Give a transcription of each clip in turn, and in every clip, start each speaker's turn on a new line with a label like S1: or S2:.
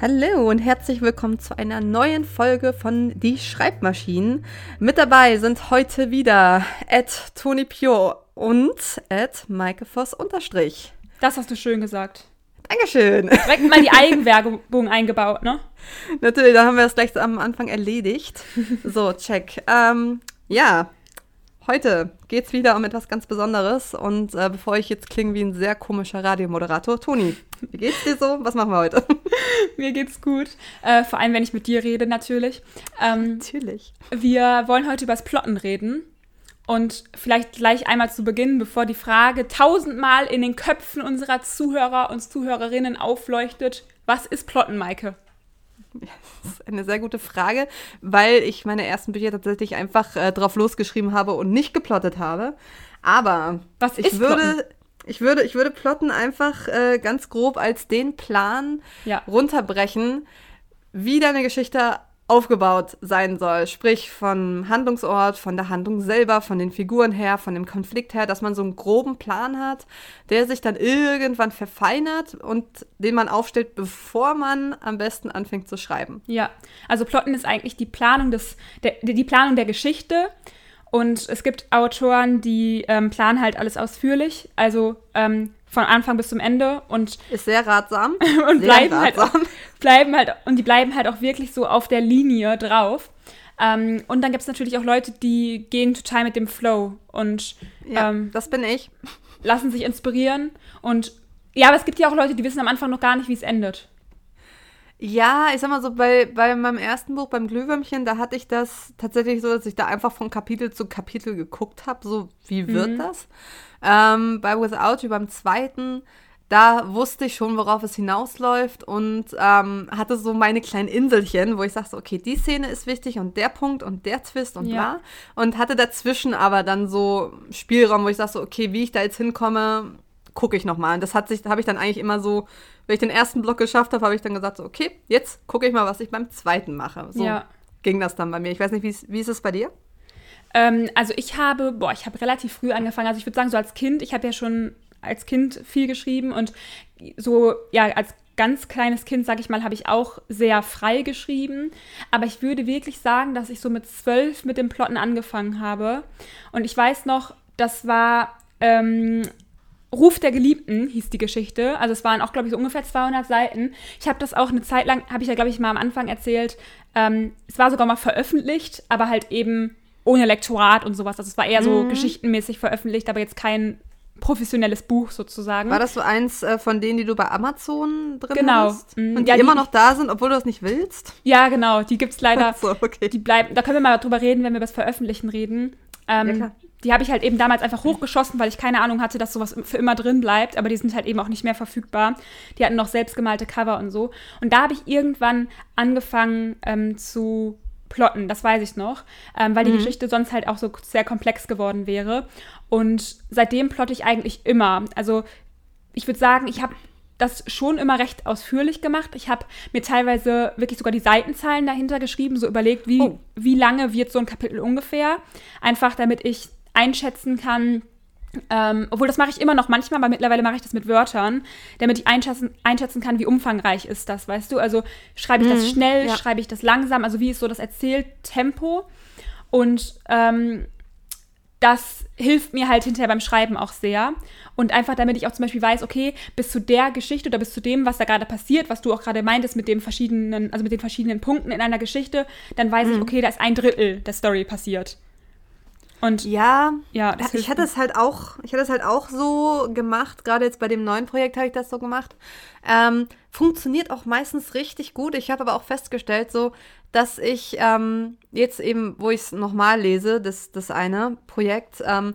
S1: Hallo und herzlich willkommen zu einer neuen Folge von Die Schreibmaschinen. Mit dabei sind heute wieder Ed Tony Pio und Ed Maike Voss unterstrich.
S2: Das hast du schön gesagt.
S1: Dankeschön.
S2: Direkt mal die Eigenwerbung eingebaut, ne?
S1: Natürlich, da haben wir es gleich am Anfang erledigt. So, check. Ähm, ja, Heute geht es wieder um etwas ganz Besonderes und äh, bevor ich jetzt klinge wie ein sehr komischer Radiomoderator, Toni, wie geht's dir so? Was machen wir heute?
S2: Mir geht's gut, äh, vor allem wenn ich mit dir rede natürlich.
S1: Ähm, natürlich.
S2: Wir wollen heute über das Plotten reden und vielleicht gleich einmal zu Beginn, bevor die Frage tausendmal in den Köpfen unserer Zuhörer und Zuhörerinnen aufleuchtet, was ist Plotten, Maike?
S1: Das ist eine sehr gute Frage, weil ich meine ersten Bücher tatsächlich einfach äh, drauf losgeschrieben habe und nicht geplottet habe. Aber
S2: was
S1: ich würde, plotten? ich würde, ich würde plotten einfach äh, ganz grob als den Plan ja. runterbrechen, wie deine Geschichte aufgebaut sein soll. Sprich von Handlungsort, von der Handlung selber, von den Figuren her, von dem Konflikt her, dass man so einen groben Plan hat, der sich dann irgendwann verfeinert und den man aufstellt, bevor man am besten anfängt zu schreiben.
S2: Ja, also Plotten ist eigentlich die Planung des, der, die Planung der Geschichte. Und es gibt Autoren, die ähm, planen halt alles ausführlich. Also ähm, von Anfang bis zum Ende und
S1: ist sehr ratsam
S2: und
S1: sehr
S2: bleiben halt ratsam. halt bleiben halt und die bleiben halt auch wirklich so auf der Linie drauf. Ähm, und dann gibt es natürlich auch Leute, die gehen total mit dem Flow und
S1: ja, ähm, das bin ich.
S2: Lassen sich inspirieren und ja, aber es gibt ja auch Leute, die wissen am Anfang noch gar nicht, wie es endet.
S1: Ja, ich sag mal so, bei, bei meinem ersten Buch, beim Glühwürmchen, da hatte ich das tatsächlich so, dass ich da einfach von Kapitel zu Kapitel geguckt habe, so wie wird mhm. das? Ähm, bei Without You, beim zweiten, da wusste ich schon, worauf es hinausläuft und ähm, hatte so meine kleinen Inselchen, wo ich sagte, okay, die Szene ist wichtig und der Punkt und der Twist und ja. bla. Und hatte dazwischen aber dann so Spielraum, wo ich sagte, okay, wie ich da jetzt hinkomme, gucke ich nochmal. Und das hat sich, habe ich dann eigentlich immer so, wenn ich den ersten Block geschafft habe, habe ich dann gesagt, so, okay, jetzt gucke ich mal, was ich beim zweiten mache. So ja. ging das dann bei mir. Ich weiß nicht, wie ist es bei dir?
S2: Ähm, also ich habe, boah, ich habe relativ früh angefangen. Also ich würde sagen, so als Kind, ich habe ja schon als Kind viel geschrieben und so, ja, als ganz kleines Kind, sage ich mal, habe ich auch sehr frei geschrieben. Aber ich würde wirklich sagen, dass ich so mit zwölf mit dem Plotten angefangen habe. Und ich weiß noch, das war ähm, Ruf der Geliebten hieß die Geschichte. Also es waren auch, glaube ich, so ungefähr 200 Seiten. Ich habe das auch eine Zeit lang, habe ich ja, glaube ich, mal am Anfang erzählt. Ähm, es war sogar mal veröffentlicht, aber halt eben ohne Lektorat und sowas. Also es war eher so mhm. geschichtenmäßig veröffentlicht, aber jetzt kein professionelles Buch sozusagen.
S1: War das so eins äh, von denen, die du bei Amazon drin
S2: genau.
S1: hast? Mhm. Und die ja, immer die, noch da sind, obwohl du das nicht willst?
S2: Ja, genau. Die gibt es leider.
S1: so, okay.
S2: Die bleiben, da können wir mal drüber reden, wenn wir über das Veröffentlichen reden. Ähm, ja, die habe ich halt eben damals einfach hochgeschossen, weil ich keine Ahnung hatte, dass sowas für immer drin bleibt, aber die sind halt eben auch nicht mehr verfügbar. Die hatten noch selbstgemalte Cover und so. Und da habe ich irgendwann angefangen ähm, zu plotten, das weiß ich noch, ähm, weil die mhm. Geschichte sonst halt auch so sehr komplex geworden wäre. Und seitdem plotte ich eigentlich immer. Also ich würde sagen, ich habe das schon immer recht ausführlich gemacht. Ich habe mir teilweise wirklich sogar die Seitenzahlen dahinter geschrieben, so überlegt, wie, oh. wie lange wird so ein Kapitel ungefähr. Einfach damit ich einschätzen kann, ähm, obwohl das mache ich immer noch manchmal, aber mittlerweile mache ich das mit Wörtern, damit ich einschätzen, einschätzen kann, wie umfangreich ist das, weißt du? Also schreibe ich mhm, das schnell, ja. schreibe ich das langsam, also wie ist so das Erzähltempo? Und ähm, das hilft mir halt hinterher beim Schreiben auch sehr. Und einfach, damit ich auch zum Beispiel weiß, okay, bis zu der Geschichte oder bis zu dem, was da gerade passiert, was du auch gerade meintest mit dem verschiedenen, also mit den verschiedenen Punkten in einer Geschichte, dann weiß mhm. ich, okay, da ist ein Drittel der Story passiert.
S1: Und ja, ja ich hatte es halt auch, ich hatte es halt auch so gemacht, gerade jetzt bei dem neuen Projekt habe ich das so gemacht. Ähm, funktioniert auch meistens richtig gut. Ich habe aber auch festgestellt, so, dass ich ähm, jetzt eben, wo ich es nochmal lese, das, das eine Projekt, ähm,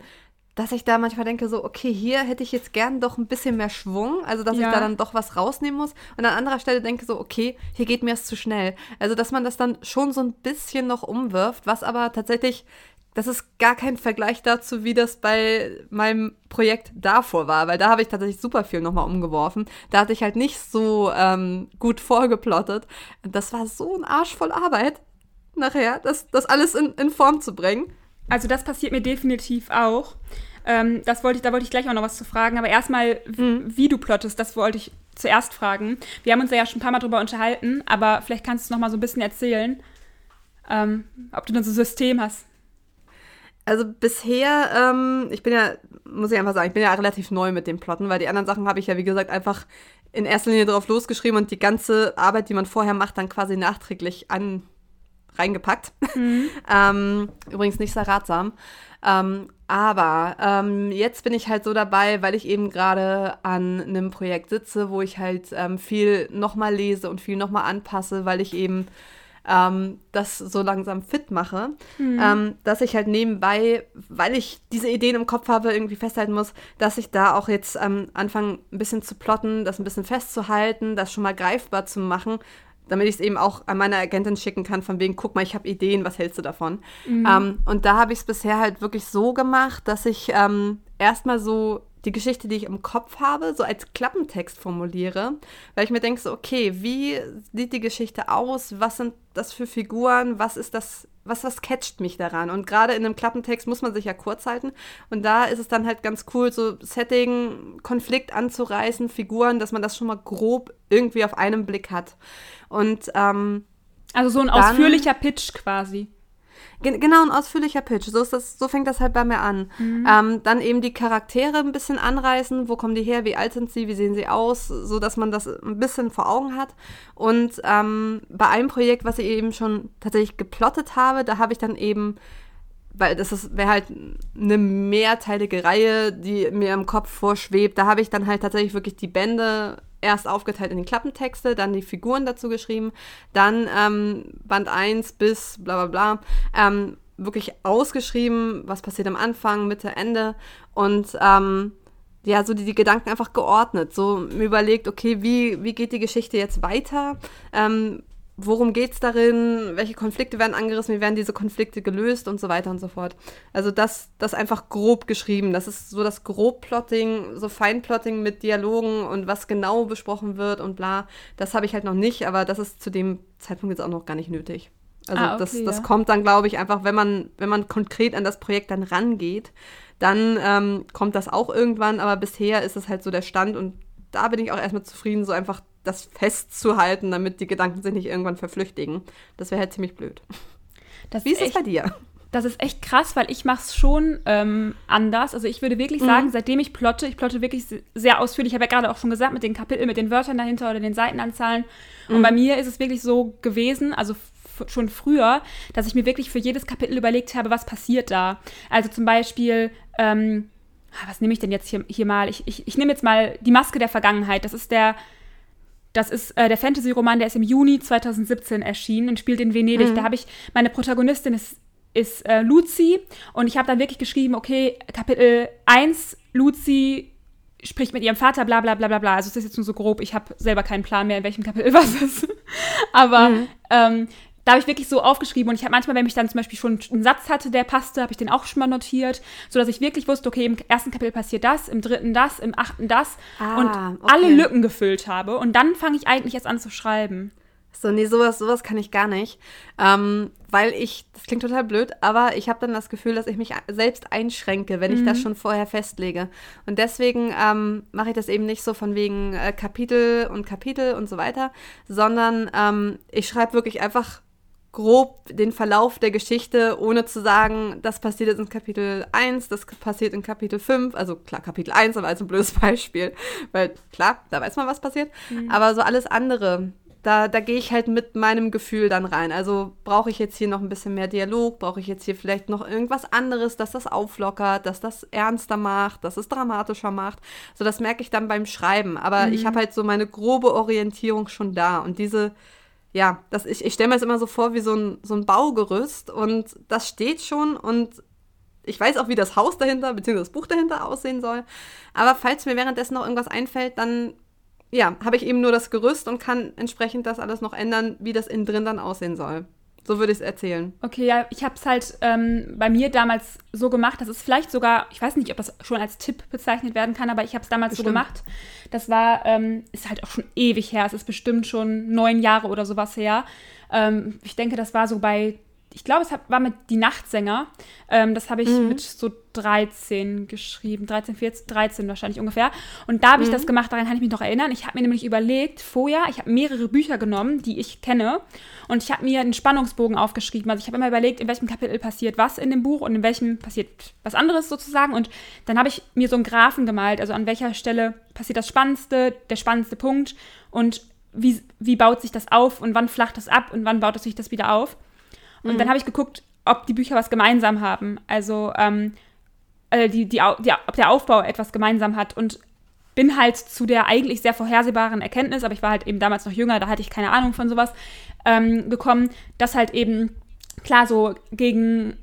S1: dass ich da manchmal denke, so, okay, hier hätte ich jetzt gern doch ein bisschen mehr Schwung, also dass ja. ich da dann doch was rausnehmen muss. Und an anderer Stelle denke so, okay, hier geht mir es zu schnell. Also, dass man das dann schon so ein bisschen noch umwirft, was aber tatsächlich das ist gar kein Vergleich dazu, wie das bei meinem Projekt davor war, weil da habe ich tatsächlich super viel nochmal umgeworfen. Da hatte ich halt nicht so ähm, gut vorgeplottet. Das war so ein Arsch voll Arbeit nachher, das, das alles in, in Form zu bringen.
S2: Also das passiert mir definitiv auch. Ähm, das wollte ich, da wollte ich gleich auch noch was zu fragen. Aber erstmal, mhm. wie du plottest, das wollte ich zuerst fragen. Wir haben uns ja schon ein paar Mal drüber unterhalten, aber vielleicht kannst du noch mal so ein bisschen erzählen, ähm, ob du dann so ein System hast.
S1: Also bisher, ähm, ich bin ja, muss ich einfach sagen, ich bin ja relativ neu mit dem Plotten, weil die anderen Sachen habe ich ja, wie gesagt, einfach in erster Linie drauf losgeschrieben und die ganze Arbeit, die man vorher macht, dann quasi nachträglich an reingepackt. Mhm. ähm, übrigens nicht sehr ratsam. Ähm, aber ähm, jetzt bin ich halt so dabei, weil ich eben gerade an einem Projekt sitze, wo ich halt ähm, viel nochmal lese und viel nochmal anpasse, weil ich eben ähm, das so langsam fit mache, mhm. ähm, dass ich halt nebenbei, weil ich diese Ideen im Kopf habe, irgendwie festhalten muss, dass ich da auch jetzt ähm, anfange, ein bisschen zu plotten, das ein bisschen festzuhalten, das schon mal greifbar zu machen, damit ich es eben auch an meine Agentin schicken kann, von wegen, guck mal, ich habe Ideen, was hältst du davon? Mhm. Ähm, und da habe ich es bisher halt wirklich so gemacht, dass ich ähm, erstmal so die Geschichte, die ich im Kopf habe, so als Klappentext formuliere, weil ich mir denke, so, okay, wie sieht die Geschichte aus? Was sind das für Figuren? Was ist das? Was, was catcht mich daran? Und gerade in einem Klappentext muss man sich ja kurz halten. Und da ist es dann halt ganz cool, so Setting, Konflikt anzureißen, Figuren, dass man das schon mal grob irgendwie auf einen Blick hat. Und ähm,
S2: also so ein dann, ausführlicher Pitch quasi.
S1: Genau, ein ausführlicher Pitch. So, ist das, so fängt das halt bei mir an. Mhm. Ähm, dann eben die Charaktere ein bisschen anreißen. Wo kommen die her? Wie alt sind sie? Wie sehen sie aus? So dass man das ein bisschen vor Augen hat. Und ähm, bei einem Projekt, was ich eben schon tatsächlich geplottet habe, da habe ich dann eben weil das wäre halt eine mehrteilige Reihe, die mir im Kopf vorschwebt. Da habe ich dann halt tatsächlich wirklich die Bände erst aufgeteilt in die Klappentexte, dann die Figuren dazu geschrieben, dann ähm, Band 1 bis bla bla bla, ähm, wirklich ausgeschrieben, was passiert am Anfang, Mitte, Ende und ähm, ja, so die, die Gedanken einfach geordnet, so mir überlegt, okay, wie, wie geht die Geschichte jetzt weiter? Ähm, worum geht es darin, welche Konflikte werden angerissen, wie werden diese Konflikte gelöst und so weiter und so fort. Also das, das einfach grob geschrieben. Das ist so das Grobplotting, so Feinplotting mit Dialogen und was genau besprochen wird und bla. Das habe ich halt noch nicht, aber das ist zu dem Zeitpunkt jetzt auch noch gar nicht nötig. Also ah, okay, das, das ja. kommt dann, glaube ich, einfach, wenn man, wenn man konkret an das Projekt dann rangeht, dann ähm, kommt das auch irgendwann, aber bisher ist es halt so der Stand und da bin ich auch erstmal zufrieden, so einfach das festzuhalten, damit die Gedanken sich nicht irgendwann verflüchtigen. Das wäre halt ziemlich blöd.
S2: Das Wie ist es bei dir? Das ist echt krass, weil ich mache es schon ähm, anders. Also ich würde wirklich sagen, mhm. seitdem ich plotte, ich plotte wirklich sehr ausführlich. Ich habe ja gerade auch schon gesagt, mit den Kapiteln, mit den Wörtern dahinter oder den Seitenanzahlen. Mhm. Und bei mir ist es wirklich so gewesen, also schon früher, dass ich mir wirklich für jedes Kapitel überlegt habe, was passiert da. Also zum Beispiel, ähm, ah, was nehme ich denn jetzt hier, hier mal? Ich, ich, ich nehme jetzt mal die Maske der Vergangenheit. Das ist der das ist äh, der Fantasy-Roman, der ist im Juni 2017 erschienen und spielt in Venedig. Mhm. Da habe ich, meine Protagonistin ist, ist äh, Luzi und ich habe dann wirklich geschrieben, okay, Kapitel 1, Luzi spricht mit ihrem Vater, bla bla bla bla bla. Also es ist jetzt nur so grob, ich habe selber keinen Plan mehr, in welchem Kapitel was ist. Aber mhm. ähm, da habe ich wirklich so aufgeschrieben und ich habe manchmal, wenn ich dann zum Beispiel schon einen Satz hatte, der passte, habe ich den auch schon mal notiert, sodass ich wirklich wusste, okay, im ersten Kapitel passiert das, im dritten das, im achten das ah, und okay. alle Lücken gefüllt habe. Und dann fange ich eigentlich erst an zu schreiben.
S1: So, nee, sowas, sowas kann ich gar nicht. Ähm, weil ich, das klingt total blöd, aber ich habe dann das Gefühl, dass ich mich selbst einschränke, wenn mhm. ich das mhm. schon vorher festlege. Und deswegen ähm, mache ich das eben nicht so von wegen äh, Kapitel und Kapitel und so weiter, sondern ähm, ich schreibe wirklich einfach grob den Verlauf der Geschichte, ohne zu sagen, das passiert jetzt in Kapitel 1, das passiert in Kapitel 5, also klar, Kapitel 1, aber als ein blödes Beispiel, weil klar, da weiß man, was passiert, mhm. aber so alles andere, da, da gehe ich halt mit meinem Gefühl dann rein. Also brauche ich jetzt hier noch ein bisschen mehr Dialog, brauche ich jetzt hier vielleicht noch irgendwas anderes, dass das auflockert, dass das ernster macht, dass es dramatischer macht. So, das merke ich dann beim Schreiben. Aber mhm. ich habe halt so meine grobe Orientierung schon da und diese ja, das, ich, ich stelle mir das immer so vor wie so ein, so ein Baugerüst und das steht schon und ich weiß auch, wie das Haus dahinter, beziehungsweise das Buch dahinter aussehen soll. Aber falls mir währenddessen noch irgendwas einfällt, dann ja, habe ich eben nur das Gerüst und kann entsprechend das alles noch ändern, wie das innen drin dann aussehen soll. So würde ich es erzählen.
S2: Okay, ja, ich habe es halt ähm, bei mir damals so gemacht, das ist vielleicht sogar, ich weiß nicht, ob das schon als Tipp bezeichnet werden kann, aber ich habe es damals bestimmt. so gemacht. Das war, ähm, ist halt auch schon ewig her, es ist bestimmt schon neun Jahre oder sowas her. Ähm, ich denke, das war so bei ich glaube, es war mit Die Nachtsänger. Ähm, das habe ich mhm. mit so 13 geschrieben, 13, 14, 13 wahrscheinlich ungefähr. Und da habe ich mhm. das gemacht, daran kann ich mich noch erinnern. Ich habe mir nämlich überlegt, vorher, ich habe mehrere Bücher genommen, die ich kenne, und ich habe mir einen Spannungsbogen aufgeschrieben. Also ich habe immer überlegt, in welchem Kapitel passiert was in dem Buch und in welchem passiert was anderes sozusagen. Und dann habe ich mir so einen Graphen gemalt, also an welcher Stelle passiert das Spannendste, der spannendste Punkt und wie, wie baut sich das auf und wann flacht das ab und wann baut es sich das wieder auf. Und mhm. dann habe ich geguckt, ob die Bücher was gemeinsam haben. Also ähm, äh, die, die, die, ob der Aufbau etwas gemeinsam hat. Und bin halt zu der eigentlich sehr vorhersehbaren Erkenntnis, aber ich war halt eben damals noch jünger, da hatte ich keine Ahnung von sowas, ähm, gekommen, dass halt eben, klar, so gegen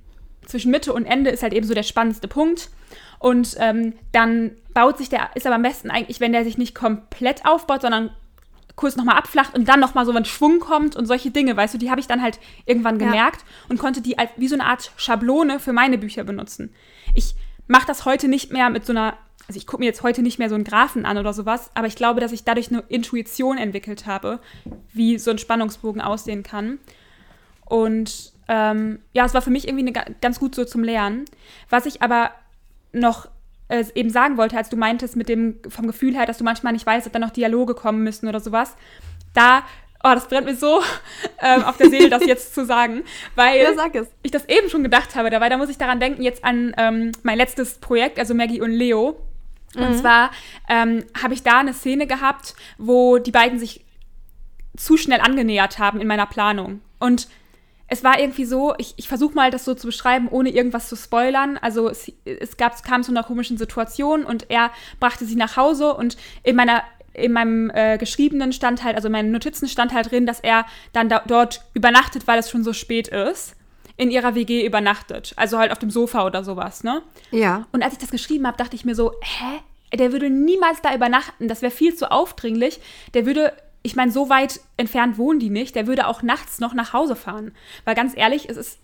S2: zwischen Mitte und Ende ist halt eben so der spannendste Punkt. Und ähm, dann baut sich der, ist aber am besten eigentlich, wenn der sich nicht komplett aufbaut, sondern kurz nochmal abflacht und dann nochmal so ein Schwung kommt und solche Dinge, weißt du, die habe ich dann halt irgendwann gemerkt ja. und konnte die als wie so eine Art Schablone für meine Bücher benutzen. Ich mache das heute nicht mehr mit so einer, also ich gucke mir jetzt heute nicht mehr so einen Graphen an oder sowas, aber ich glaube, dass ich dadurch eine Intuition entwickelt habe, wie so ein Spannungsbogen aussehen kann. Und ähm, ja, es war für mich irgendwie eine, ganz gut so zum Lernen. Was ich aber noch äh, eben sagen wollte, als du meintest mit dem vom Gefühl her, dass du manchmal nicht weißt, ob da noch Dialoge kommen müssen oder sowas. Da, oh, das brennt mir so ähm, auf der Seele, das jetzt zu sagen, weil ja, ich das eben schon gedacht habe. Dabei, da muss ich daran denken, jetzt an ähm, mein letztes Projekt, also Maggie und Leo. Und mhm. zwar ähm, habe ich da eine Szene gehabt, wo die beiden sich zu schnell angenähert haben in meiner Planung. Und es war irgendwie so, ich, ich versuche mal das so zu beschreiben, ohne irgendwas zu spoilern. Also es, es gab, es kam zu einer komischen Situation und er brachte sie nach Hause und in meiner in meinem äh, geschriebenen stand halt, also in meinen Notizen stand halt drin, dass er dann da, dort übernachtet, weil es schon so spät ist. In ihrer WG übernachtet. Also halt auf dem Sofa oder sowas, ne?
S1: Ja.
S2: Und als ich das geschrieben habe, dachte ich mir so, hä? Der würde niemals da übernachten. Das wäre viel zu aufdringlich. Der würde ich meine, so weit entfernt wohnen die nicht. Der würde auch nachts noch nach Hause fahren. Weil ganz ehrlich, es ist.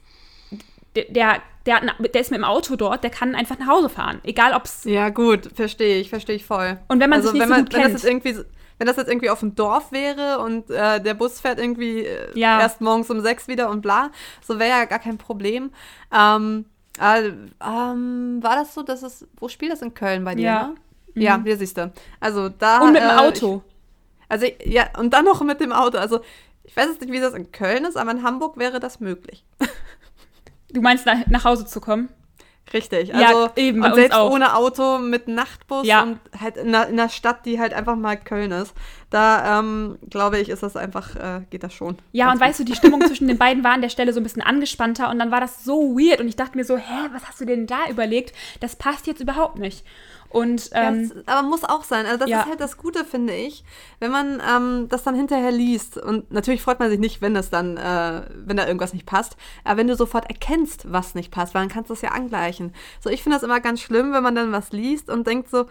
S2: Der, der, der, ist mit dem Auto dort, der kann einfach nach Hause fahren. Egal ob es.
S1: Ja, gut, verstehe ich, verstehe ich voll.
S2: Und wenn man also, sich nicht wenn man, so gut
S1: wenn kennt. Das jetzt irgendwie, wenn das jetzt irgendwie auf dem Dorf wäre und äh, der Bus fährt irgendwie äh, ja. erst morgens um sechs wieder und bla, so wäre ja gar kein Problem. Ähm, äh, ähm, war das so, dass es. Wo spielt das in Köln bei dir? Ja. Ne? Mhm. Ja, hier siehst du. Also da.
S2: Und mit dem äh, Auto.
S1: Ich, also ja, und dann noch mit dem Auto. Also ich weiß jetzt nicht, wie das in Köln ist, aber in Hamburg wäre das möglich.
S2: Du meinst, nach, nach Hause zu kommen?
S1: Richtig, also ja, eben, und selbst auch. ohne Auto mit Nachtbus ja. und halt in einer, in einer, Stadt, die halt einfach mal Köln ist, da ähm, glaube ich, ist das einfach, äh, geht das schon.
S2: Ja, und gut. weißt du, die Stimmung zwischen den beiden war an der Stelle so ein bisschen angespannter und dann war das so weird und ich dachte mir so, hä, was hast du denn da überlegt? Das passt jetzt überhaupt nicht. Und, ähm,
S1: ja, aber muss auch sein. Also das ja. ist halt das Gute, finde ich, wenn man ähm, das dann hinterher liest. Und natürlich freut man sich nicht, wenn das dann, äh, wenn da irgendwas nicht passt. Aber wenn du sofort erkennst, was nicht passt, weil dann kannst du es ja angleichen. So, ich finde das immer ganz schlimm, wenn man dann was liest und denkt so,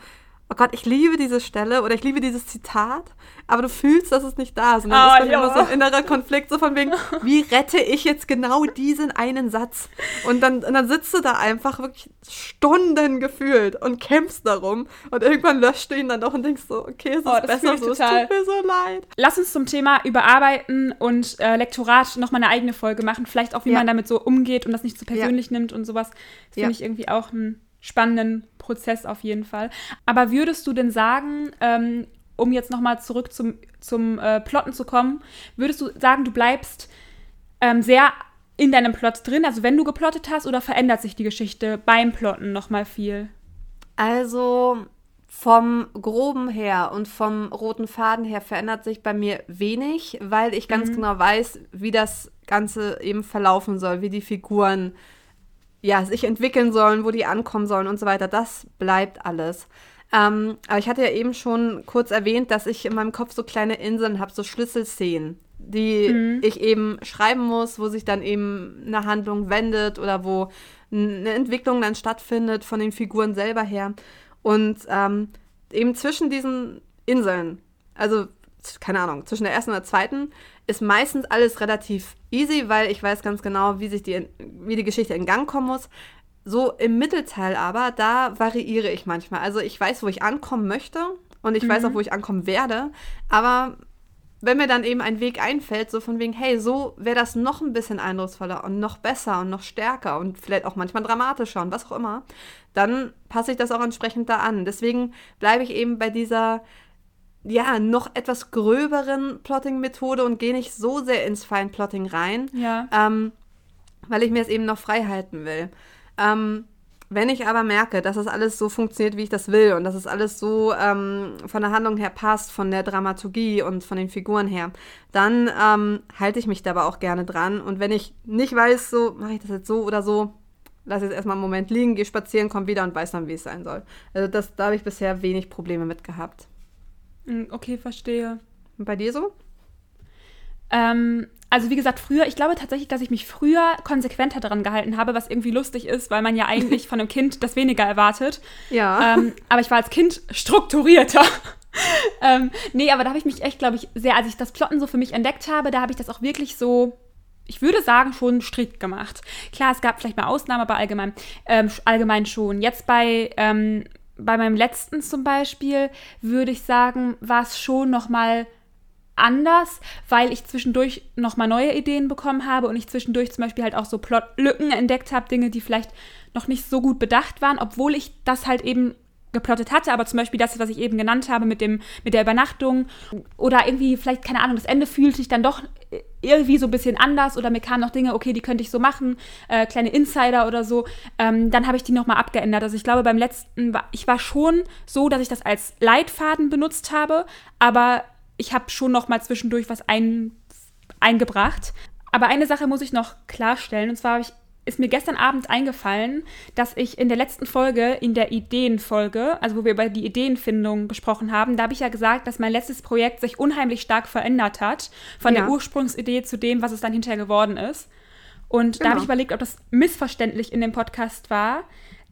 S1: oh Gott, ich liebe diese Stelle oder ich liebe dieses Zitat, aber du fühlst, dass es nicht da ist. Und dann oh, ist dann immer so ein innerer Konflikt, so von wegen, wie rette ich jetzt genau diesen einen Satz? Und dann, und dann sitzt du da einfach wirklich Stunden gefühlt und kämpfst darum und irgendwann löscht du ihn dann doch und denkst so, okay, es ist oh, besser so, total. es tut mir so leid.
S2: Lass uns zum Thema Überarbeiten und äh, Lektorat nochmal eine eigene Folge machen, vielleicht auch, wie ja. man damit so umgeht und das nicht zu so persönlich ja. nimmt und sowas. Das finde ja. ich irgendwie auch ein spannenden Prozess auf jeden Fall. Aber würdest du denn sagen, ähm, um jetzt nochmal zurück zum, zum äh, Plotten zu kommen, würdest du sagen, du bleibst ähm, sehr in deinem Plot drin, also wenn du geplottet hast, oder verändert sich die Geschichte beim Plotten nochmal viel?
S1: Also vom groben her und vom roten Faden her verändert sich bei mir wenig, weil ich ganz mhm. genau weiß, wie das Ganze eben verlaufen soll, wie die Figuren ja, sich entwickeln sollen, wo die ankommen sollen und so weiter. Das bleibt alles. Ähm, aber ich hatte ja eben schon kurz erwähnt, dass ich in meinem Kopf so kleine Inseln habe, so Schlüsselszenen, die mhm. ich eben schreiben muss, wo sich dann eben eine Handlung wendet oder wo eine Entwicklung dann stattfindet von den Figuren selber her. Und ähm, eben zwischen diesen Inseln, also keine Ahnung, zwischen der ersten und der zweiten, ist meistens alles relativ easy, weil ich weiß ganz genau, wie sich die, wie die Geschichte in Gang kommen muss. So im Mittelteil aber, da variiere ich manchmal. Also ich weiß, wo ich ankommen möchte und ich mhm. weiß auch, wo ich ankommen werde, aber wenn mir dann eben ein Weg einfällt, so von wegen, hey, so wäre das noch ein bisschen eindrucksvoller und noch besser und noch stärker und vielleicht auch manchmal dramatischer und was auch immer, dann passe ich das auch entsprechend da an. Deswegen bleibe ich eben bei dieser, ja, noch etwas gröberen Plotting-Methode und gehe nicht so sehr ins Feinplotting rein,
S2: ja.
S1: ähm, weil ich mir es eben noch frei halten will. Ähm, wenn ich aber merke, dass es alles so funktioniert, wie ich das will und dass es alles so ähm, von der Handlung her passt, von der Dramaturgie und von den Figuren her, dann ähm, halte ich mich dabei auch gerne dran. Und wenn ich nicht weiß, so mache ich das jetzt so oder so, lasse jetzt erstmal einen Moment liegen, gehe spazieren, komme wieder und weiß dann, wie es sein soll. Also das, da habe ich bisher wenig Probleme mit gehabt.
S2: Hm, okay, verstehe.
S1: Und bei dir so?
S2: Ähm, also wie gesagt, früher, ich glaube tatsächlich, dass ich mich früher konsequenter daran gehalten habe, was irgendwie lustig ist, weil man ja eigentlich von einem Kind das weniger erwartet.
S1: Ja.
S2: Ähm, aber ich war als Kind strukturierter. ähm, nee, aber da habe ich mich echt, glaube ich, sehr, als ich das Plotten so für mich entdeckt habe, da habe ich das auch wirklich so, ich würde sagen, schon strikt gemacht. Klar, es gab vielleicht mal Ausnahmen, aber allgemein, ähm, allgemein schon. Jetzt bei, ähm, bei meinem letzten zum Beispiel, würde ich sagen, war es schon noch mal anders, weil ich zwischendurch nochmal neue Ideen bekommen habe und ich zwischendurch zum Beispiel halt auch so Plotlücken entdeckt habe, Dinge, die vielleicht noch nicht so gut bedacht waren, obwohl ich das halt eben geplottet hatte, aber zum Beispiel das, was ich eben genannt habe mit, dem, mit der Übernachtung oder irgendwie vielleicht, keine Ahnung, das Ende fühlte sich dann doch irgendwie so ein bisschen anders oder mir kamen noch Dinge, okay, die könnte ich so machen, äh, kleine Insider oder so, ähm, dann habe ich die nochmal abgeändert. Also ich glaube, beim letzten, war, ich war schon so, dass ich das als Leitfaden benutzt habe, aber ich habe schon noch mal zwischendurch was ein, eingebracht. Aber eine Sache muss ich noch klarstellen. Und zwar ich, ist mir gestern Abend eingefallen, dass ich in der letzten Folge, in der Ideenfolge, also wo wir über die Ideenfindung gesprochen haben, da habe ich ja gesagt, dass mein letztes Projekt sich unheimlich stark verändert hat. Von ja. der Ursprungsidee zu dem, was es dann hinterher geworden ist. Und genau. da habe ich überlegt, ob das missverständlich in dem Podcast war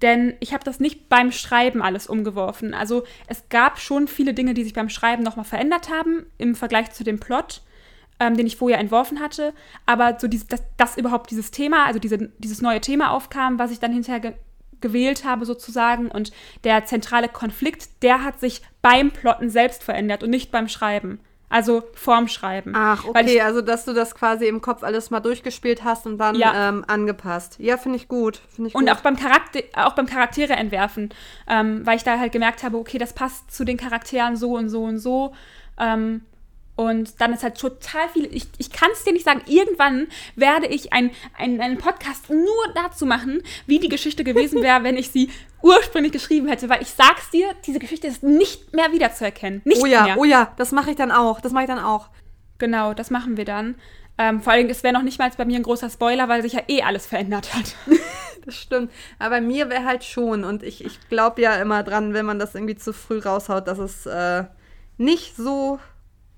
S2: denn ich habe das nicht beim Schreiben alles umgeworfen. Also es gab schon viele Dinge, die sich beim Schreiben nochmal verändert haben im Vergleich zu dem Plot, ähm, den ich vorher entworfen hatte. Aber so dieses, dass, dass überhaupt dieses Thema, also diese, dieses neue Thema aufkam, was ich dann hinterher ge gewählt habe sozusagen und der zentrale Konflikt, der hat sich beim Plotten selbst verändert und nicht beim Schreiben. Also vorm Schreiben.
S1: Ach, okay, ich, also dass du das quasi im Kopf alles mal durchgespielt hast und dann ja. ähm, angepasst. Ja, finde ich gut. Find ich
S2: und
S1: gut.
S2: auch beim Charakter, auch beim Charaktere entwerfen, ähm, weil ich da halt gemerkt habe, okay, das passt zu den Charakteren so und so und so. Ähm, und dann ist halt total viel. Ich, ich kann es dir nicht sagen. Irgendwann werde ich ein, ein, einen Podcast nur dazu machen, wie die Geschichte gewesen wäre, wenn ich sie ursprünglich geschrieben hätte. Weil ich sag's dir, diese Geschichte ist nicht mehr wiederzuerkennen. Nicht
S1: oh ja,
S2: mehr.
S1: oh ja, das mache ich dann auch. Das mache ich dann auch.
S2: Genau, das machen wir dann. Ähm, vor allem, es wäre noch nicht mal bei mir ein großer Spoiler, weil sich ja eh alles verändert hat.
S1: das stimmt. Aber bei mir wäre halt schon. Und ich, ich glaube ja immer dran, wenn man das irgendwie zu früh raushaut, dass es äh, nicht so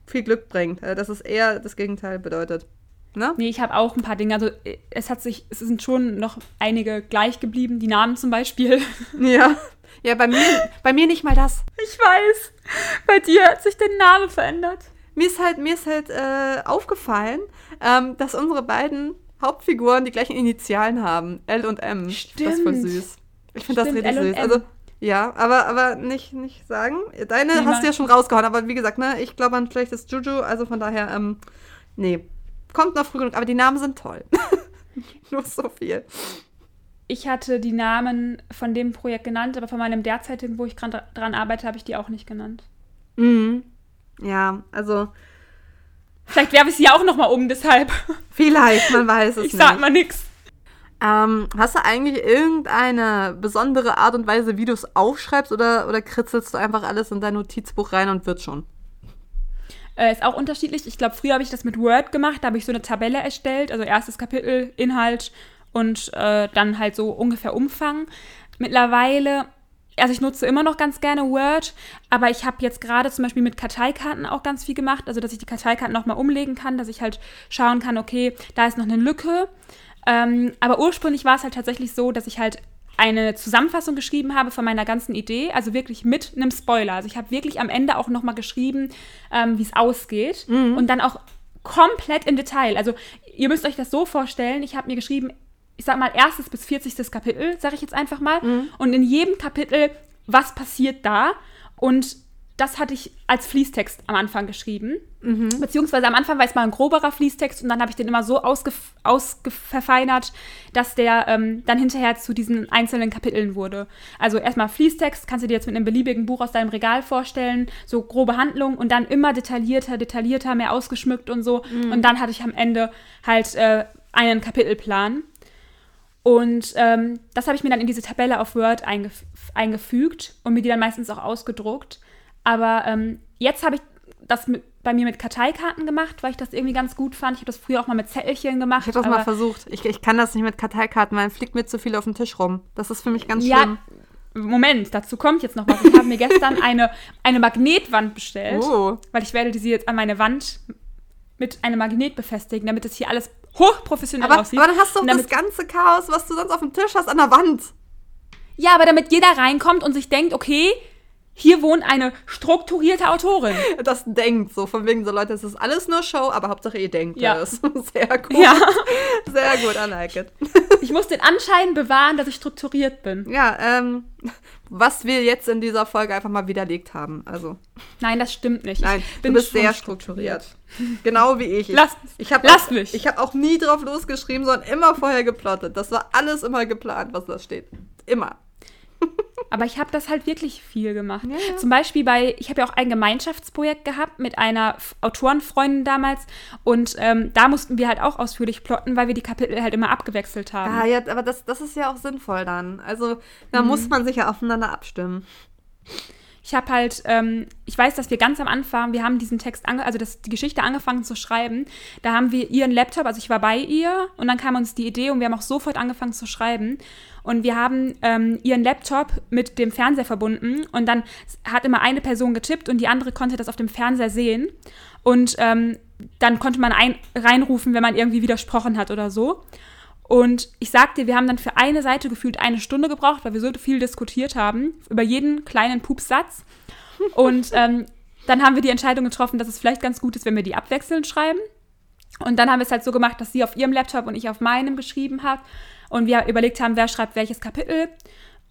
S1: viel Glück bringt. Äh, dass es eher das Gegenteil bedeutet. Ne?
S2: Nee, ich habe auch ein paar Dinge. Also äh, es hat sich, es sind schon noch einige gleich geblieben, die Namen zum Beispiel.
S1: Ja. Ja, bei mir, bei mir nicht mal das.
S2: Ich weiß. Bei dir hat sich der Name verändert.
S1: Mir ist halt, mir ist halt äh, aufgefallen, ähm, dass unsere beiden Hauptfiguren die gleichen Initialen haben. L und M.
S2: Stimmt.
S1: Das ist voll süß. Ich finde das richtig süß. Also ja, aber, aber nicht, nicht sagen. Deine nee, hast du ja schon rausgehauen, aber wie gesagt, ne, ich glaube an schlechtes Juju, also von daher, ähm, nee. Kommt noch früh genug, aber die Namen sind toll. Nur so viel.
S2: Ich hatte die Namen von dem Projekt genannt, aber von meinem derzeitigen, wo ich gerade dran arbeite, habe ich die auch nicht genannt.
S1: Mhm. Ja, also.
S2: Vielleicht werfe ich sie auch noch mal um, deshalb.
S1: Vielleicht, man weiß es
S2: ich nicht. Ich sag mal nichts.
S1: Ähm, hast du eigentlich irgendeine besondere Art und Weise, wie du es aufschreibst oder, oder kritzelst du einfach alles in dein Notizbuch rein und wird schon?
S2: Äh, ist auch unterschiedlich. Ich glaube, früher habe ich das mit Word gemacht. Da habe ich so eine Tabelle erstellt. Also erstes Kapitel, Inhalt und äh, dann halt so ungefähr Umfang. Mittlerweile, also ich nutze immer noch ganz gerne Word, aber ich habe jetzt gerade zum Beispiel mit Karteikarten auch ganz viel gemacht. Also dass ich die Karteikarten nochmal umlegen kann, dass ich halt schauen kann, okay, da ist noch eine Lücke. Ähm, aber ursprünglich war es halt tatsächlich so, dass ich halt eine Zusammenfassung geschrieben habe von meiner ganzen Idee, also wirklich mit einem Spoiler. Also ich habe wirklich am Ende auch nochmal geschrieben, ähm, wie es ausgeht mhm. und dann auch komplett im Detail. Also ihr müsst euch das so vorstellen, ich habe mir geschrieben, ich sag mal erstes bis 40. Kapitel, sage ich jetzt einfach mal, mhm. und in jedem Kapitel, was passiert da und das hatte ich als Fließtext am Anfang geschrieben. Mhm. Beziehungsweise am Anfang war es mal ein groberer Fließtext und dann habe ich den immer so ausgef ausverfeinert, dass der ähm, dann hinterher zu diesen einzelnen Kapiteln wurde. Also erstmal Fließtext, kannst du dir jetzt mit einem beliebigen Buch aus deinem Regal vorstellen, so grobe Handlung und dann immer detaillierter, detaillierter, mehr ausgeschmückt und so. Mhm. Und dann hatte ich am Ende halt äh, einen Kapitelplan. Und ähm, das habe ich mir dann in diese Tabelle auf Word eingef eingefügt und mir die dann meistens auch ausgedruckt. Aber ähm, jetzt habe ich das mit, bei mir mit Karteikarten gemacht, weil ich das irgendwie ganz gut fand. Ich habe das früher auch mal mit Zettelchen gemacht.
S1: Ich habe das mal versucht. Ich, ich kann das nicht mit Karteikarten, weil fliegt mir zu viel auf den Tisch rum. Das ist für mich ganz ja, schlimm.
S2: Moment, dazu kommt jetzt noch was. Ich habe mir gestern eine, eine Magnetwand bestellt, oh. weil ich werde sie jetzt an meine Wand mit einem Magnet befestigen, damit es hier alles hochprofessionell
S1: aber,
S2: aussieht.
S1: Aber dann hast du das ganze Chaos, was du sonst auf dem Tisch hast, an der Wand.
S2: Ja, aber damit jeder reinkommt und sich denkt, okay, hier wohnt eine strukturierte Autorin.
S1: Das denkt so, von wegen so, Leute, es ist alles nur Show, aber Hauptsache ihr denkt
S2: ja.
S1: es. Sehr gut. Ja. Sehr gut, I like it.
S2: Ich muss den Anschein bewahren, dass ich strukturiert bin.
S1: Ja, ähm, was wir jetzt in dieser Folge einfach mal widerlegt haben. Also.
S2: Nein, das stimmt nicht.
S1: Nein, ich bin du bist sehr strukturiert. strukturiert. Genau wie ich.
S2: Lass,
S1: ich hab
S2: lass
S1: auch,
S2: mich.
S1: Ich habe auch nie drauf losgeschrieben, sondern immer vorher geplottet. Das war alles immer geplant, was da steht. Immer.
S2: Aber ich habe das halt wirklich viel gemacht. Ja, ja. Zum Beispiel bei, ich habe ja auch ein Gemeinschaftsprojekt gehabt mit einer Autorenfreundin damals und ähm, da mussten wir halt auch ausführlich plotten, weil wir die Kapitel halt immer abgewechselt haben.
S1: Ah, ja, aber das, das ist ja auch sinnvoll dann. Also da mhm. muss man sich ja aufeinander abstimmen.
S2: Ich habe halt, ähm, ich weiß, dass wir ganz am Anfang, wir haben diesen Text, also das, die Geschichte angefangen zu schreiben. Da haben wir ihren Laptop, also ich war bei ihr und dann kam uns die Idee und wir haben auch sofort angefangen zu schreiben. Und wir haben ähm, ihren Laptop mit dem Fernseher verbunden und dann hat immer eine Person getippt und die andere konnte das auf dem Fernseher sehen. Und ähm, dann konnte man ein, reinrufen, wenn man irgendwie widersprochen hat oder so. Und ich sag dir, wir haben dann für eine Seite gefühlt eine Stunde gebraucht, weil wir so viel diskutiert haben über jeden kleinen Pupssatz. Und ähm, dann haben wir die Entscheidung getroffen, dass es vielleicht ganz gut ist, wenn wir die abwechselnd schreiben. Und dann haben wir es halt so gemacht, dass sie auf ihrem Laptop und ich auf meinem geschrieben hat und wir überlegt haben, wer schreibt welches Kapitel.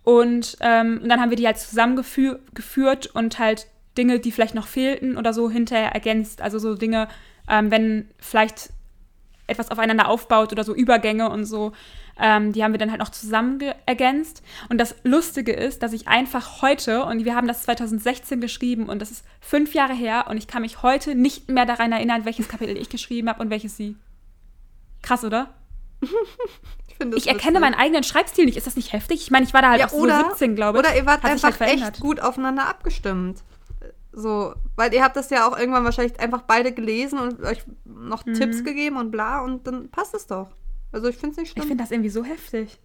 S2: Und, ähm, und dann haben wir die halt zusammengeführt und halt Dinge, die vielleicht noch fehlten oder so hinterher ergänzt. Also so Dinge, ähm, wenn vielleicht etwas aufeinander aufbaut oder so Übergänge und so, ähm, die haben wir dann halt noch zusammen ergänzt. Und das Lustige ist, dass ich einfach heute, und wir haben das 2016 geschrieben und das ist fünf Jahre her, und ich kann mich heute nicht mehr daran erinnern, welches Kapitel ich geschrieben habe und welches sie. Krass, oder? ich erkenne lustig. meinen eigenen Schreibstil nicht. Ist das nicht heftig? Ich meine, ich war da halt ja, auch oder, so 17, glaube
S1: ich. Oder ihr wart Hat einfach halt echt gut aufeinander abgestimmt. So, weil ihr habt das ja auch irgendwann wahrscheinlich einfach beide gelesen und euch noch mhm. Tipps gegeben und bla und dann passt es doch. Also ich finde es nicht schlimm.
S2: Ich finde das irgendwie so heftig.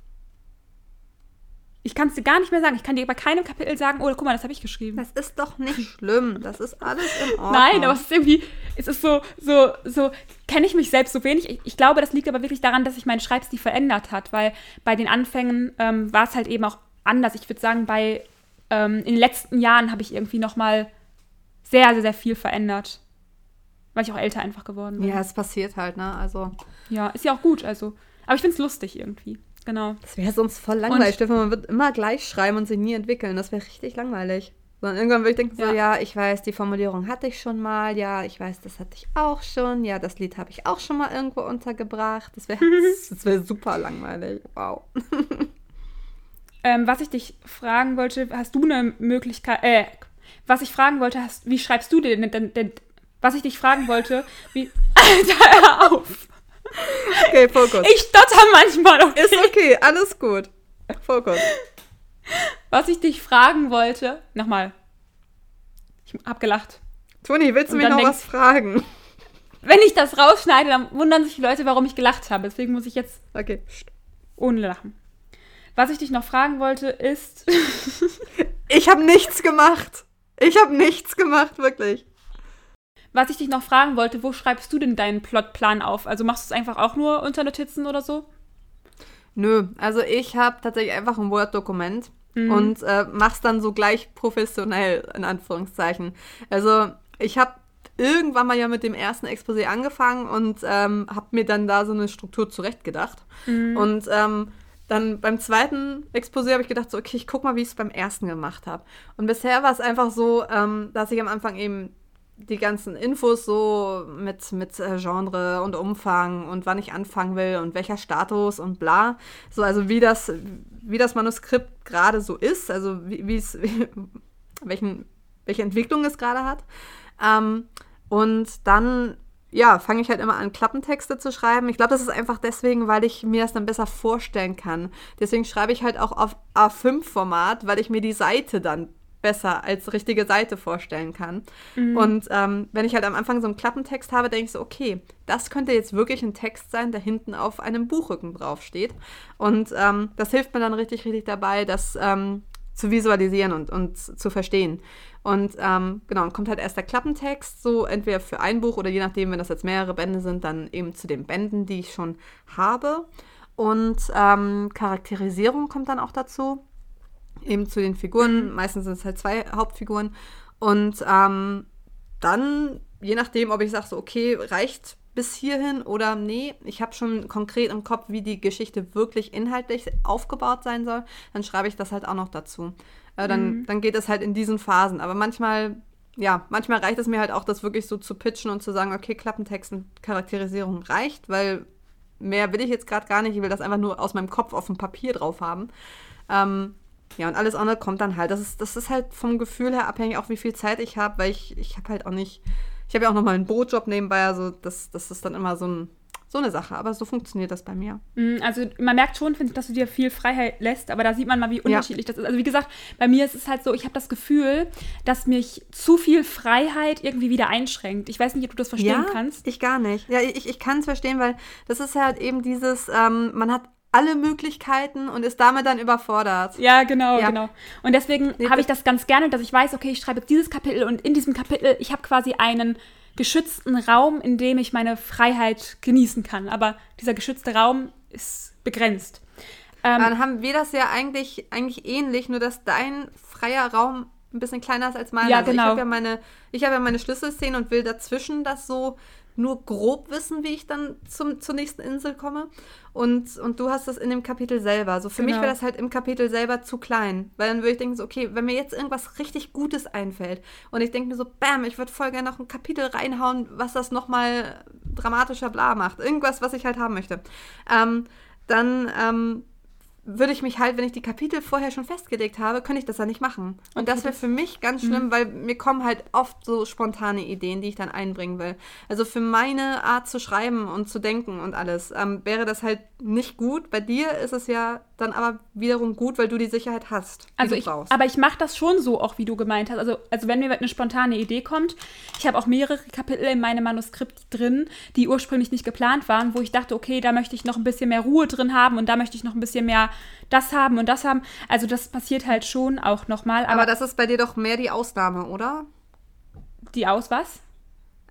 S2: Ich kann es dir gar nicht mehr sagen. Ich kann dir bei keinem Kapitel sagen, oh, guck mal, das habe ich geschrieben.
S1: Das ist doch nicht schlimm. Das ist alles in Ordnung.
S2: Nein, aber es ist irgendwie, es ist so, so, so, kenne ich mich selbst so wenig. Ich, ich, glaube, das liegt aber wirklich daran, dass sich mein Schreibstil verändert hat, weil bei den Anfängen ähm, war es halt eben auch anders. Ich würde sagen, bei, ähm, in den letzten Jahren habe ich irgendwie noch mal sehr, sehr, sehr viel verändert. Weil ich auch älter einfach geworden bin.
S1: Ja, es passiert halt, ne? Also.
S2: Ja, ist ja auch gut, also. Aber ich finde es lustig irgendwie. Genau.
S1: Das wäre sonst voll langweilig. Stefan, man wird immer gleich schreiben und sich nie entwickeln. Das wäre richtig langweilig. Sondern irgendwann würde ich denken, ja. so, ja, ich weiß, die Formulierung hatte ich schon mal. Ja, ich weiß, das hatte ich auch schon. Ja, das Lied habe ich auch schon mal irgendwo untergebracht. Das wäre das wär super langweilig. Wow.
S2: ähm, was ich dich fragen wollte, hast du eine Möglichkeit, äh, was ich fragen wollte, hast, wie schreibst du denn, denn, denn was ich dich fragen wollte, wie, Alter, hör auf.
S1: Okay, Fokus.
S2: Ich stotter manchmal, okay?
S1: Ist okay, alles gut. Fokus.
S2: Was ich dich fragen wollte, nochmal. Ich hab gelacht.
S1: Toni, willst du mir noch was fragen?
S2: Wenn ich das rausschneide, dann wundern sich die Leute, warum ich gelacht habe. Deswegen muss ich jetzt
S1: okay.
S2: ohne lachen. Was ich dich noch fragen wollte, ist.
S1: ich habe nichts gemacht. Ich habe nichts gemacht, wirklich.
S2: Was ich dich noch fragen wollte, wo schreibst du denn deinen Plotplan auf? Also machst du es einfach auch nur unter Notizen oder so?
S1: Nö, also ich habe tatsächlich einfach ein Word-Dokument mhm. und äh, mach's dann so gleich professionell, in Anführungszeichen. Also ich habe irgendwann mal ja mit dem ersten Exposé angefangen und ähm, habe mir dann da so eine Struktur zurechtgedacht. Mhm. Und ähm, dann beim zweiten Exposé habe ich gedacht, so, okay, ich guck mal, wie ich es beim ersten gemacht habe. Und bisher war es einfach so, ähm, dass ich am Anfang eben die ganzen Infos so mit, mit äh, Genre und Umfang und wann ich anfangen will und welcher Status und bla. So, also wie das, wie das Manuskript gerade so ist, also wie es, welchen, welche Entwicklung es gerade hat. Ähm, und dann, ja, fange ich halt immer an, Klappentexte zu schreiben. Ich glaube, das ist einfach deswegen, weil ich mir das dann besser vorstellen kann. Deswegen schreibe ich halt auch auf A5-Format, weil ich mir die Seite dann besser als richtige Seite vorstellen kann. Mhm. Und ähm, wenn ich halt am Anfang so einen Klappentext habe, denke ich so, okay, das könnte jetzt wirklich ein Text sein, der hinten auf einem Buchrücken draufsteht. Und ähm, das hilft mir dann richtig, richtig dabei, das ähm, zu visualisieren und, und zu verstehen. Und ähm, genau, dann kommt halt erst der Klappentext, so entweder für ein Buch oder je nachdem, wenn das jetzt mehrere Bände sind, dann eben zu den Bänden, die ich schon habe. Und ähm, Charakterisierung kommt dann auch dazu eben zu den Figuren. Mhm. Meistens sind es halt zwei Hauptfiguren. Und ähm, dann, je nachdem, ob ich sage, so, okay, reicht bis hierhin oder nee, ich habe schon konkret im Kopf, wie die Geschichte wirklich inhaltlich aufgebaut sein soll, dann schreibe ich das halt auch noch dazu. Äh, dann, mhm. dann geht es halt in diesen Phasen. Aber manchmal, ja, manchmal reicht es mir halt auch, das wirklich so zu pitchen und zu sagen, okay, Klappentext und Charakterisierung reicht, weil mehr will ich jetzt gerade gar nicht. Ich will das einfach nur aus meinem Kopf auf dem Papier drauf haben. Ähm, ja, und alles andere kommt dann halt. Das ist, das ist halt vom Gefühl her abhängig, auch wie viel Zeit ich habe, weil ich, ich habe halt auch nicht, ich habe ja auch noch mal einen Brotjob nebenbei, also das, das ist dann immer so, ein, so eine Sache. Aber so funktioniert das bei mir.
S2: Mm, also man merkt schon, finde ich, dass du dir viel Freiheit lässt, aber da sieht man mal, wie unterschiedlich ja. das ist. Also wie gesagt, bei mir ist es halt so, ich habe das Gefühl, dass mich zu viel Freiheit irgendwie wieder einschränkt. Ich weiß nicht, ob du das verstehen
S1: ja,
S2: kannst.
S1: Ich gar nicht. Ja, ich, ich kann es verstehen, weil das ist halt eben dieses, ähm, man hat alle Möglichkeiten und ist damit dann überfordert.
S2: Ja, genau, ja. genau. Und deswegen nee, habe ich das ganz gerne, dass ich weiß, okay, ich schreibe dieses Kapitel und in diesem Kapitel, ich habe quasi einen geschützten Raum, in dem ich meine Freiheit genießen kann. Aber dieser geschützte Raum ist begrenzt.
S1: Ähm, dann haben wir das ja eigentlich, eigentlich ähnlich, nur dass dein freier Raum ein bisschen kleiner ist als meiner. Ja, also genau. Ich habe ja meine, ich habe ja meine Schlüsselszene und will dazwischen das so nur grob wissen, wie ich dann zum, zur nächsten Insel komme. Und, und du hast das in dem Kapitel selber. So für genau. mich wäre das halt im Kapitel selber zu klein. Weil dann würde ich denken, so, okay, wenn mir jetzt irgendwas richtig Gutes einfällt und ich denke mir so, bam, ich würde voll gerne noch ein Kapitel reinhauen, was das nochmal dramatischer bla macht. Irgendwas, was ich halt haben möchte. Ähm, dann ähm, würde ich mich halt, wenn ich die Kapitel vorher schon festgelegt habe, könnte ich das ja nicht machen. Und okay, das wäre für mich ganz mhm. schlimm, mhm. weil mir kommen halt oft so spontane Ideen, die ich dann einbringen will. Also für meine Art zu schreiben und zu denken und alles ähm, wäre das halt nicht gut. Bei dir ist es ja dann aber wiederum gut, weil du die Sicherheit hast.
S2: also ich, brauchst. aber ich mache das schon so, auch wie du gemeint hast. Also, also wenn mir eine spontane Idee kommt, ich habe auch mehrere Kapitel in meinem Manuskript drin, die ursprünglich nicht geplant waren, wo ich dachte, okay, da möchte ich noch ein bisschen mehr Ruhe drin haben und da möchte ich noch ein bisschen mehr das haben und das haben. Also das passiert halt schon auch nochmal.
S1: Aber, aber das ist bei dir doch mehr die Ausnahme, oder?
S2: Die Aus was?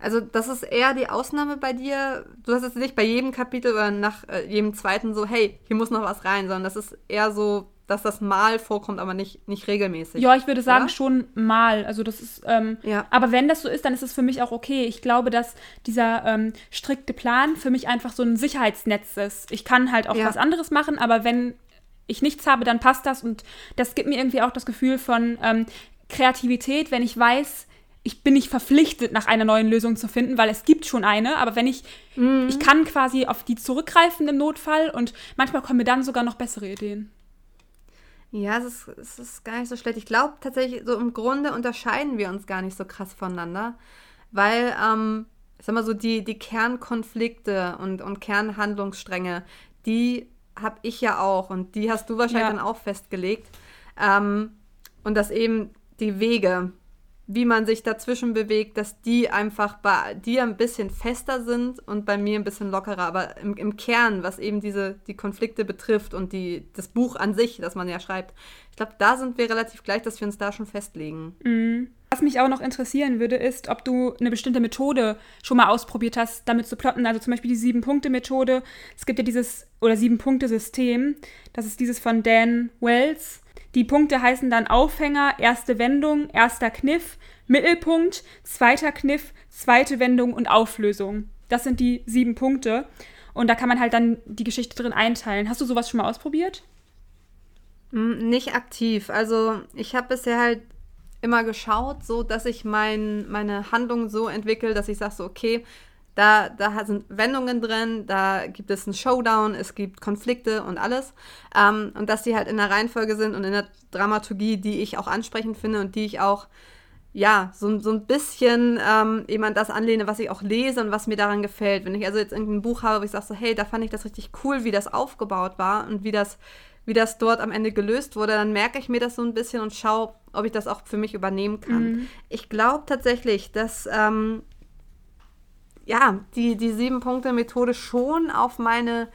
S1: Also das ist eher die Ausnahme bei dir. Du hast es nicht bei jedem Kapitel oder nach äh, jedem zweiten so, hey, hier muss noch was rein, sondern das ist eher so, dass das mal vorkommt, aber nicht, nicht regelmäßig.
S2: Ja, ich würde sagen oder? schon mal. Also das ist, ähm, ja. aber wenn das so ist, dann ist es für mich auch okay. Ich glaube, dass dieser ähm, strikte Plan für mich einfach so ein Sicherheitsnetz ist. Ich kann halt auch ja. was anderes machen, aber wenn ich nichts habe, dann passt das und das gibt mir irgendwie auch das Gefühl von ähm, Kreativität, wenn ich weiß, ich bin nicht verpflichtet, nach einer neuen Lösung zu finden, weil es gibt schon eine, aber wenn ich, mhm. ich kann quasi auf die zurückgreifen im Notfall und manchmal kommen mir dann sogar noch bessere Ideen.
S1: Ja, es ist, es ist gar nicht so schlecht. Ich glaube tatsächlich, so im Grunde unterscheiden wir uns gar nicht so krass voneinander, weil, ähm, ich sag mal so, die, die Kernkonflikte und, und Kernhandlungsstränge, die habe ich ja auch und die hast du wahrscheinlich ja. dann auch festgelegt. Ähm, und dass eben die Wege, wie man sich dazwischen bewegt, dass die einfach bei dir ein bisschen fester sind und bei mir ein bisschen lockerer. Aber im, im Kern, was eben diese die Konflikte betrifft und die, das Buch an sich, das man ja schreibt, ich glaube, da sind wir relativ gleich, dass wir uns da schon festlegen.
S2: Mhm. Was mich auch noch interessieren würde, ist, ob du eine bestimmte Methode schon mal ausprobiert hast, damit zu plotten. Also zum Beispiel die Sieben-Punkte-Methode. Es gibt ja dieses, oder Sieben-Punkte-System. Das ist dieses von Dan Wells. Die Punkte heißen dann Aufhänger, erste Wendung, erster Kniff, Mittelpunkt, zweiter Kniff, zweite Wendung und Auflösung. Das sind die sieben Punkte. Und da kann man halt dann die Geschichte drin einteilen. Hast du sowas schon mal ausprobiert?
S1: Hm, nicht aktiv. Also ich habe bisher halt immer geschaut, so dass ich mein, meine Handlung so entwickle, dass ich sage so, okay, da, da sind Wendungen drin, da gibt es einen Showdown, es gibt Konflikte und alles. Ähm, und dass die halt in der Reihenfolge sind und in der Dramaturgie, die ich auch ansprechend finde und die ich auch, ja, so, so ein bisschen ähm, eben an das anlehne, was ich auch lese und was mir daran gefällt. Wenn ich also jetzt irgendein Buch habe, wo ich sage so, hey, da fand ich das richtig cool, wie das aufgebaut war und wie das wie das dort am Ende gelöst wurde, dann merke ich mir das so ein bisschen und schaue, ob ich das auch für mich übernehmen kann. Mhm. Ich glaube tatsächlich, dass ähm, ja, die, die Sieben-Punkte-Methode schon auf meine,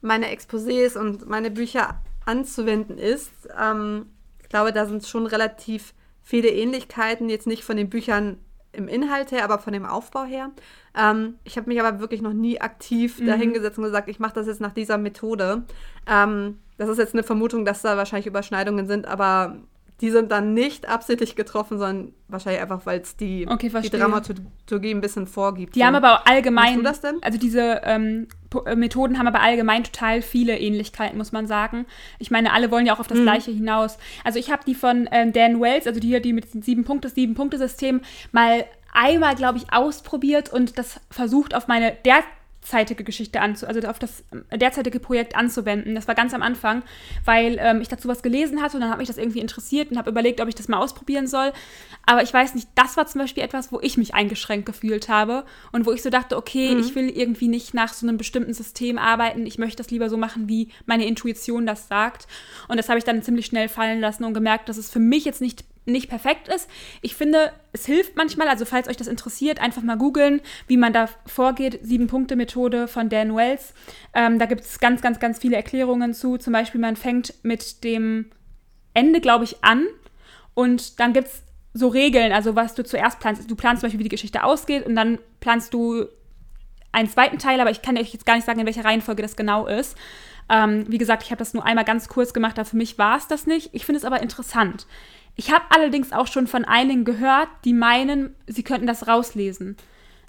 S1: meine Exposés und meine Bücher anzuwenden ist. Ähm, ich glaube, da sind schon relativ viele Ähnlichkeiten, jetzt nicht von den Büchern im Inhalt her, aber von dem Aufbau her. Ähm, ich habe mich aber wirklich noch nie aktiv mhm. dahingesetzt und gesagt, ich mache das jetzt nach dieser Methode. Ähm, das ist jetzt eine Vermutung, dass da wahrscheinlich Überschneidungen sind, aber die sind dann nicht absichtlich getroffen, sondern wahrscheinlich einfach, weil es die, okay, die Dramaturgie ein bisschen vorgibt.
S2: Die so. haben aber allgemein. du das denn? Also diese ähm, äh, Methoden haben aber allgemein total viele Ähnlichkeiten, muss man sagen. Ich meine, alle wollen ja auch auf das mhm. Gleiche hinaus. Also ich habe die von ähm, Dan Wells, also die hier, die mit dem sieben Punkte, sieben Punkte System, mal einmal, glaube ich, ausprobiert und das versucht auf meine der derzeitige Geschichte anzu, also auf das äh, derzeitige Projekt anzuwenden. Das war ganz am Anfang, weil ähm, ich dazu was gelesen hatte und dann hat mich das irgendwie interessiert und habe überlegt, ob ich das mal ausprobieren soll. Aber ich weiß nicht, das war zum Beispiel etwas, wo ich mich eingeschränkt gefühlt habe und wo ich so dachte, okay, mhm. ich will irgendwie nicht nach so einem bestimmten System arbeiten. Ich möchte das lieber so machen, wie meine Intuition das sagt. Und das habe ich dann ziemlich schnell fallen lassen und gemerkt, dass es für mich jetzt nicht nicht perfekt ist. Ich finde, es hilft manchmal, also falls euch das interessiert, einfach mal googeln, wie man da vorgeht. Sieben-Punkte-Methode von Dan Wells. Ähm, da gibt es ganz, ganz, ganz viele Erklärungen zu. Zum Beispiel, man fängt mit dem Ende, glaube ich, an und dann gibt es so Regeln, also was du zuerst planst. Du planst zum Beispiel, wie die Geschichte ausgeht und dann planst du einen zweiten Teil, aber ich kann euch jetzt gar nicht sagen, in welcher Reihenfolge das genau ist. Ähm, wie gesagt, ich habe das nur einmal ganz kurz gemacht, aber für mich war es das nicht. Ich finde es aber interessant. Ich habe allerdings auch schon von einigen gehört, die meinen, sie könnten das rauslesen.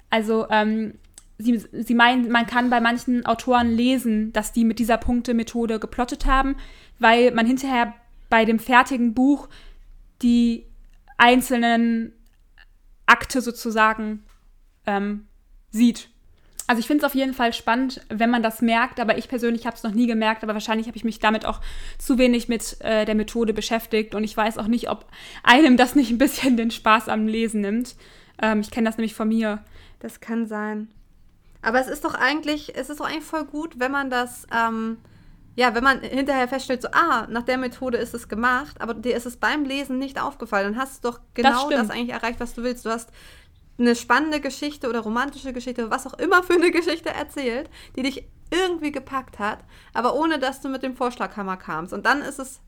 S2: Also ähm, sie, sie meinen, man kann bei manchen Autoren lesen, dass die mit dieser Punkte-Methode geplottet haben, weil man hinterher bei dem fertigen Buch die einzelnen Akte sozusagen ähm, sieht. Also ich finde es auf jeden Fall spannend, wenn man das merkt, aber ich persönlich habe es noch nie gemerkt, aber wahrscheinlich habe ich mich damit auch zu wenig mit äh, der Methode beschäftigt und ich weiß auch nicht, ob einem das nicht ein bisschen den Spaß am Lesen nimmt. Ähm, ich kenne das nämlich von mir.
S1: Das kann sein. Aber es ist doch eigentlich, es ist doch eigentlich voll gut, wenn man das, ähm, ja, wenn man hinterher feststellt, so, ah, nach der Methode ist es gemacht, aber dir ist es beim Lesen nicht aufgefallen, dann hast du doch genau das, das eigentlich erreicht, was du willst. Du hast eine spannende Geschichte oder romantische Geschichte, was auch immer für eine Geschichte erzählt, die dich irgendwie gepackt hat, aber ohne dass du mit dem Vorschlaghammer kamst. Und dann ist es,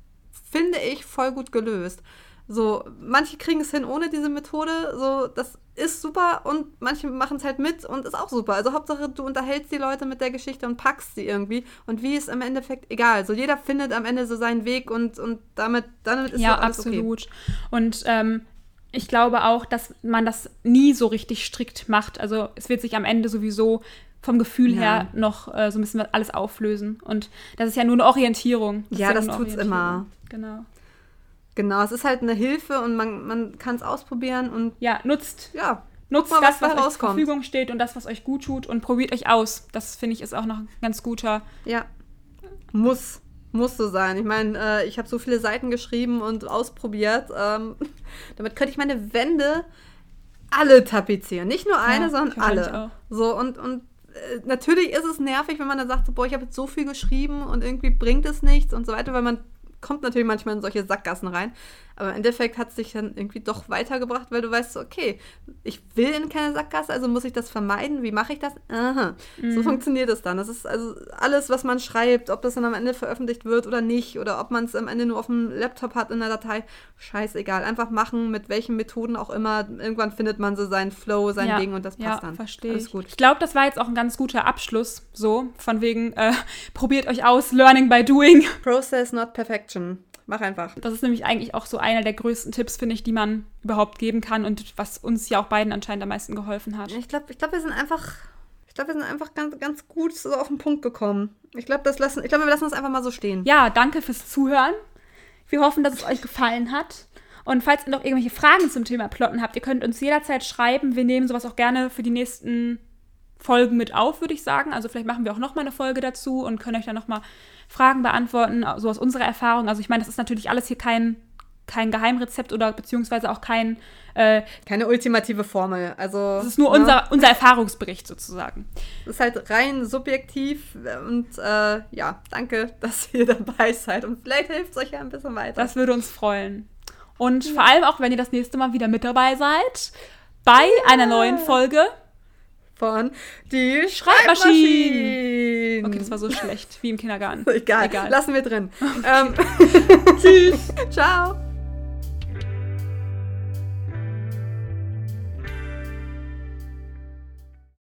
S1: finde ich, voll gut gelöst. So, manche kriegen es hin ohne diese Methode, so, das ist super und manche machen es halt mit und ist auch super. Also Hauptsache, du unterhältst die Leute mit der Geschichte und packst sie irgendwie und wie ist im Endeffekt egal. So, jeder findet am Ende so seinen Weg und, und damit, damit ist
S2: ja alles absolut. Okay. Und ähm, ich glaube auch, dass man das nie so richtig strikt macht. Also es wird sich am Ende sowieso vom Gefühl ja. her noch äh, so ein bisschen alles auflösen. Und das ist ja nur eine Orientierung.
S1: Das ja,
S2: ja
S1: das tut's immer.
S2: Genau.
S1: Genau, es ist halt eine Hilfe und man, man kann es ausprobieren und.
S2: Ja, nutzt. Ja. Nutzt mal, das, was, was euch zur Verfügung steht und das, was euch gut tut und probiert euch aus. Das finde ich ist auch noch ein ganz guter.
S1: Ja. Muss. Muss so sein. Ich meine, äh, ich habe so viele Seiten geschrieben und ausprobiert. Ähm, damit könnte ich meine Wände alle tapezieren. Nicht nur eine, ja, sondern alle. So, und, und äh, natürlich ist es nervig, wenn man dann sagt, so, boah, ich habe jetzt so viel geschrieben und irgendwie bringt es nichts und so weiter, weil man kommt natürlich manchmal in solche Sackgassen rein. Aber im Endeffekt hat es dich dann irgendwie doch weitergebracht, weil du weißt, okay, ich will in keine Sackgasse, also muss ich das vermeiden. Wie mache ich das? Aha. Mhm. So funktioniert es dann. Das ist also alles, was man schreibt, ob das dann am Ende veröffentlicht wird oder nicht, oder ob man es am Ende nur auf dem Laptop hat in der Datei. Scheißegal. Einfach machen, mit welchen Methoden auch immer. Irgendwann findet man so seinen Flow, sein ja. Ding und das passt ja, dann.
S2: verstehe ich. Gut. Ich glaube, das war jetzt auch ein ganz guter Abschluss, so, von wegen, äh, probiert euch aus, Learning by Doing.
S1: Process, not perfection. Mach einfach.
S2: Das ist nämlich eigentlich auch so einer der größten Tipps, finde ich, die man überhaupt geben kann und was uns ja auch beiden anscheinend am meisten geholfen hat.
S1: Ich glaube, ich glaub, wir sind einfach Ich glaube, wir sind einfach ganz, ganz gut so auf den Punkt gekommen. Ich glaube, das lassen, ich glaube, wir lassen das einfach mal so stehen.
S2: Ja, danke fürs Zuhören. Wir hoffen, dass es euch gefallen hat. Und falls ihr noch irgendwelche Fragen zum Thema Plotten habt, ihr könnt uns jederzeit schreiben. Wir nehmen sowas auch gerne für die nächsten Folgen mit auf, würde ich sagen. Also vielleicht machen wir auch noch mal eine Folge dazu und können euch dann noch mal Fragen beantworten, so aus unserer Erfahrung. Also ich meine, das ist natürlich alles hier kein, kein Geheimrezept oder beziehungsweise auch kein
S1: äh, keine ultimative Formel. Also
S2: das ist nur ja. unser, unser Erfahrungsbericht sozusagen.
S1: Das ist halt rein subjektiv und äh, ja, danke, dass ihr dabei seid und vielleicht hilft es euch ja ein bisschen weiter.
S2: Das würde uns freuen. Und ja. vor allem auch, wenn ihr das nächste Mal wieder mit dabei seid bei ja. einer neuen Folge
S1: von Die Schreibmaschine.
S2: Okay, das war so schlecht wie im Kindergarten.
S1: Egal, Egal. lassen wir drin. ähm, Tschüss. Ciao.